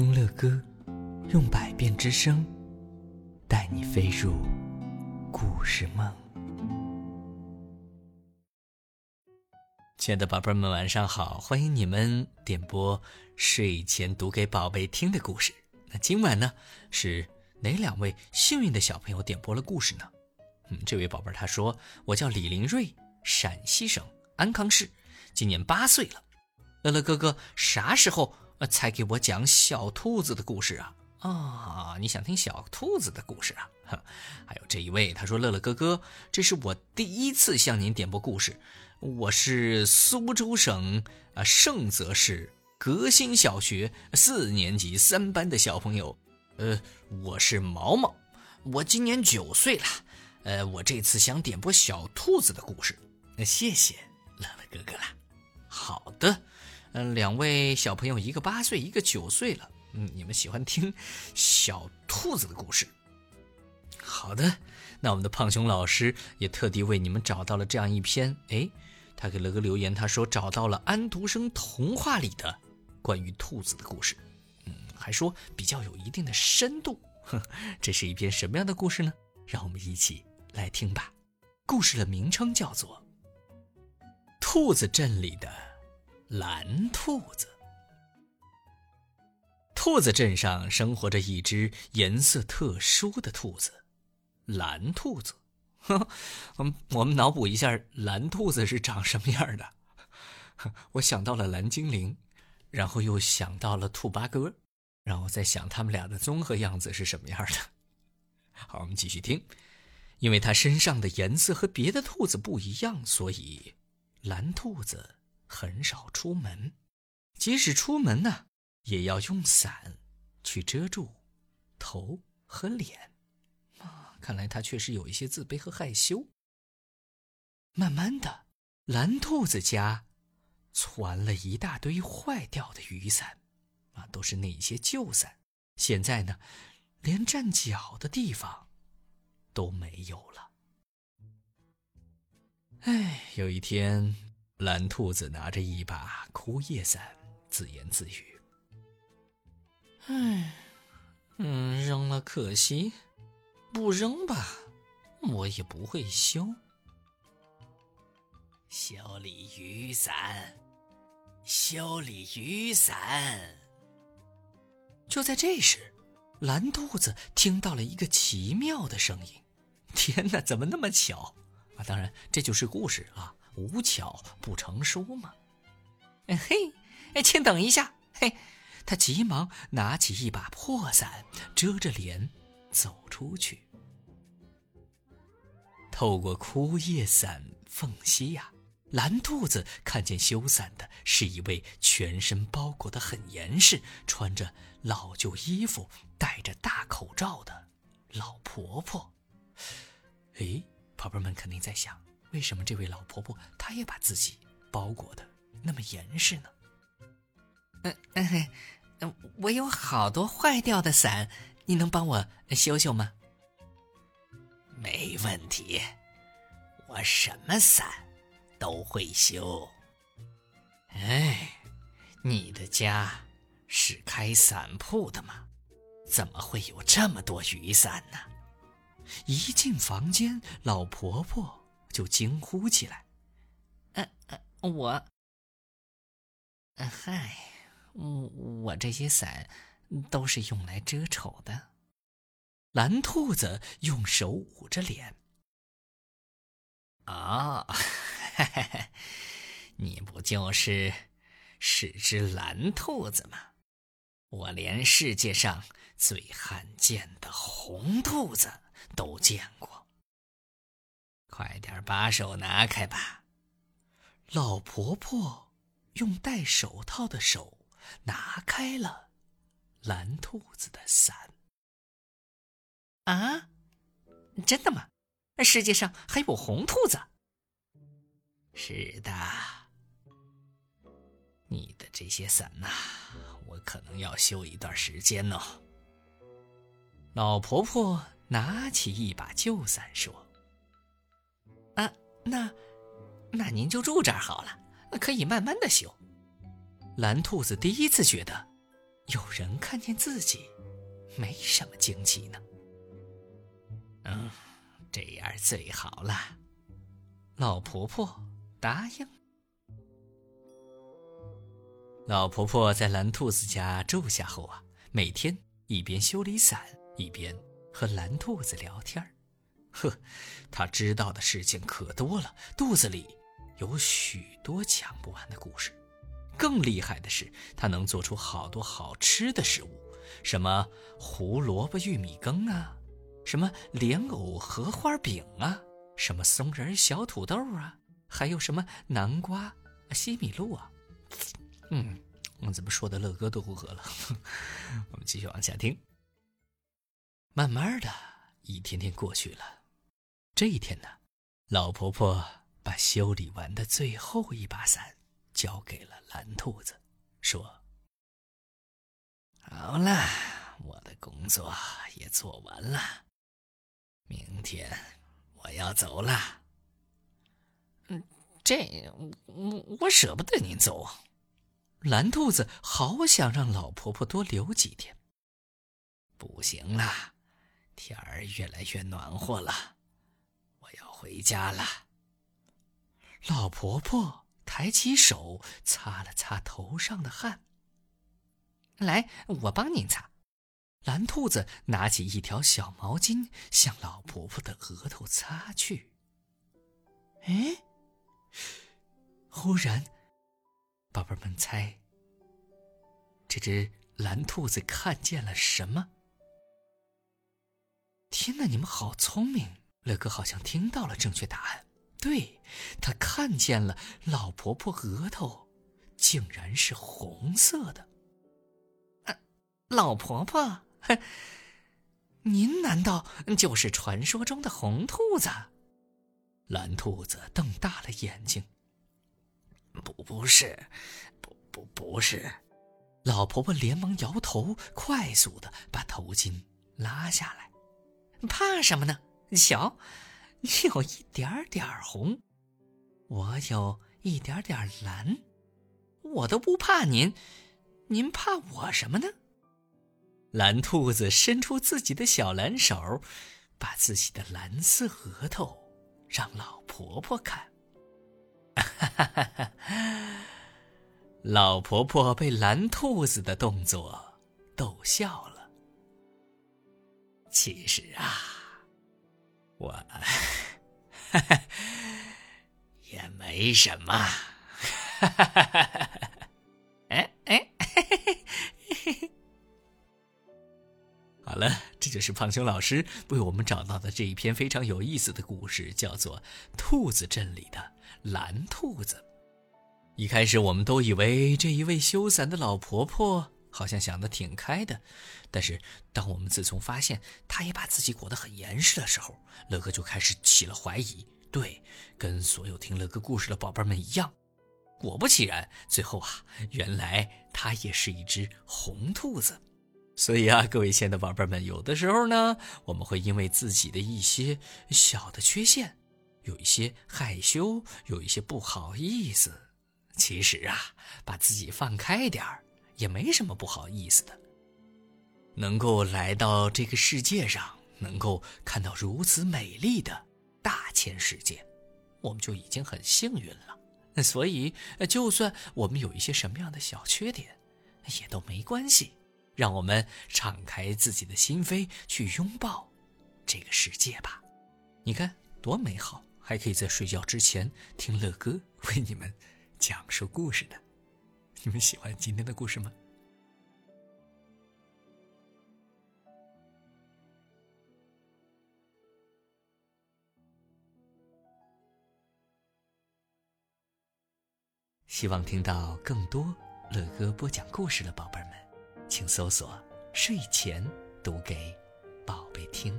听乐歌，用百变之声带你飞入故事梦。亲爱的宝贝们，晚上好！欢迎你们点播睡前读给宝贝听的故事。那今晚呢，是哪两位幸运的小朋友点播了故事呢？嗯，这位宝贝他说：“我叫李林瑞，陕西省安康市，今年八岁了。乐乐哥哥，啥时候？”才给我讲小兔子的故事啊！啊，你想听小兔子的故事啊？还有这一位，他说：“乐乐哥哥，这是我第一次向您点播故事。我是苏州省啊盛泽市革新小学四年级三班的小朋友。呃，我是毛毛，我今年九岁了。呃，我这次想点播小兔子的故事。那谢谢乐乐哥哥了。好的。”嗯，两位小朋友，一个八岁，一个九岁了。嗯，你们喜欢听小兔子的故事？好的，那我们的胖熊老师也特地为你们找到了这样一篇。哎，他给了个留言，他说找到了安徒生童话里的关于兔子的故事。嗯，还说比较有一定的深度。哼，这是一篇什么样的故事呢？让我们一起来听吧。故事的名称叫做《兔子镇里的》。蓝兔子。兔子镇上生活着一只颜色特殊的兔子，蓝兔子。哼，我们我们脑补一下，蓝兔子是长什么样的？我想到了蓝精灵，然后又想到了兔八哥，然后再想他们俩的综合样子是什么样的。好，我们继续听。因为它身上的颜色和别的兔子不一样，所以蓝兔子。很少出门，即使出门呢，也要用伞去遮住头和脸。啊，看来他确实有一些自卑和害羞。慢慢的，蓝兔子家攒了一大堆坏掉的雨伞，啊，都是那些旧伞。现在呢，连站脚的地方都没有了。哎，有一天。蓝兔子拿着一把枯叶伞，自言自语：“唉，嗯，扔了可惜，不扔吧，我也不会修。修理雨伞，修理雨伞。”就在这时，蓝兔子听到了一个奇妙的声音。天哪，怎么那么巧啊？当然，这就是故事啊。无巧不成书嘛！嘿，哎，请等一下！嘿，他急忙拿起一把破伞，遮着脸走出去。透过枯叶伞缝隙呀，蓝兔子看见修伞的是一位全身包裹的很严实、穿着老旧衣服、戴着大口罩的老婆婆。哎，宝贝们肯定在想。为什么这位老婆婆她也把自己包裹的那么严实呢？嗯嗯嗯，我有好多坏掉的伞，你能帮我修修吗？没问题，我什么伞都会修。哎，你的家是开伞铺的吗？怎么会有这么多雨伞呢？一进房间，老婆婆。就惊呼起来：“呃呃，我……嗨，我我这些伞都是用来遮丑的。”蓝兔子用手捂着脸：“啊，你不就是是只蓝兔子吗？我连世界上最罕见的红兔子都见过。”快点把手拿开吧！老婆婆用戴手套的手拿开了蓝兔子的伞。啊，真的吗？世界上还有红兔子？是的。你的这些伞呐，我可能要修一段时间呢。老婆婆拿起一把旧伞说。那，那您就住这儿好了，可以慢慢的修。蓝兔子第一次觉得有人看见自己，没什么惊奇呢。嗯，这样最好了。老婆婆答应。老婆婆在蓝兔子家住下后啊，每天一边修理伞，一边和蓝兔子聊天儿呵，他知道的事情可多了，肚子里有许多讲不完的故事。更厉害的是，他能做出好多好吃的食物，什么胡萝卜玉米羹啊，什么莲藕荷花饼啊，什么松仁小土豆啊，还有什么南瓜西米露啊。嗯，我怎么说的乐哥都不喝了？我们继续往下听。慢慢的一天天过去了，这一天呢，老婆婆把修理完的最后一把伞交给了蓝兔子，说：“好了，我的工作也做完了，明天我要走了。”嗯，这我我舍不得您走。蓝兔子好想让老婆婆多留几天。不行了，天儿越来越暖和了，我要回家了。老婆婆抬起手擦了擦头上的汗。来，我帮您擦。蓝兔子拿起一条小毛巾，向老婆婆的额头擦去。哎，忽然。宝贝们猜，这只蓝兔子看见了什么？天哪，你们好聪明！乐哥好像听到了正确答案。对，他看见了老婆婆额头竟然是红色的。老婆婆，您难道就是传说中的红兔子？蓝兔子瞪大了眼睛。不，不是，不，不，不是。老婆婆连忙摇头，快速的把头巾拉下来。怕什么呢？瞧，有一点点红，我有一点点蓝，我都不怕您，您怕我什么呢？蓝兔子伸出自己的小蓝手，把自己的蓝色额头让老婆婆看。哈哈哈！老婆婆被蓝兔子的动作逗笑了。其实啊，我哈哈 也没什么。哈哈哈哈哈哈！哎哎，嘿嘿嘿嘿嘿！好了，这就是胖熊老师为我们找到的这一篇非常有意思的故事，叫做《兔子镇里的蓝兔子》。一开始我们都以为这一位修伞的老婆婆好像想的挺开的，但是当我们自从发现他也把自己裹得很严实的时候，乐哥就开始起了怀疑。对，跟所有听乐哥故事的宝贝们一样，果不其然，最后啊，原来他也是一只红兔子。所以啊，各位亲爱的宝贝们，有的时候呢，我们会因为自己的一些小的缺陷，有一些害羞，有一些不好意思。其实啊，把自己放开点儿，也没什么不好意思的。能够来到这个世界上，能够看到如此美丽的大千世界，我们就已经很幸运了。所以，就算我们有一些什么样的小缺点，也都没关系。让我们敞开自己的心扉，去拥抱这个世界吧。你看多美好，还可以在睡觉之前听乐哥为你们。讲述故事的，你们喜欢今天的故事吗？希望听到更多乐哥播讲故事的宝贝们，请搜索“睡前读给宝贝听”。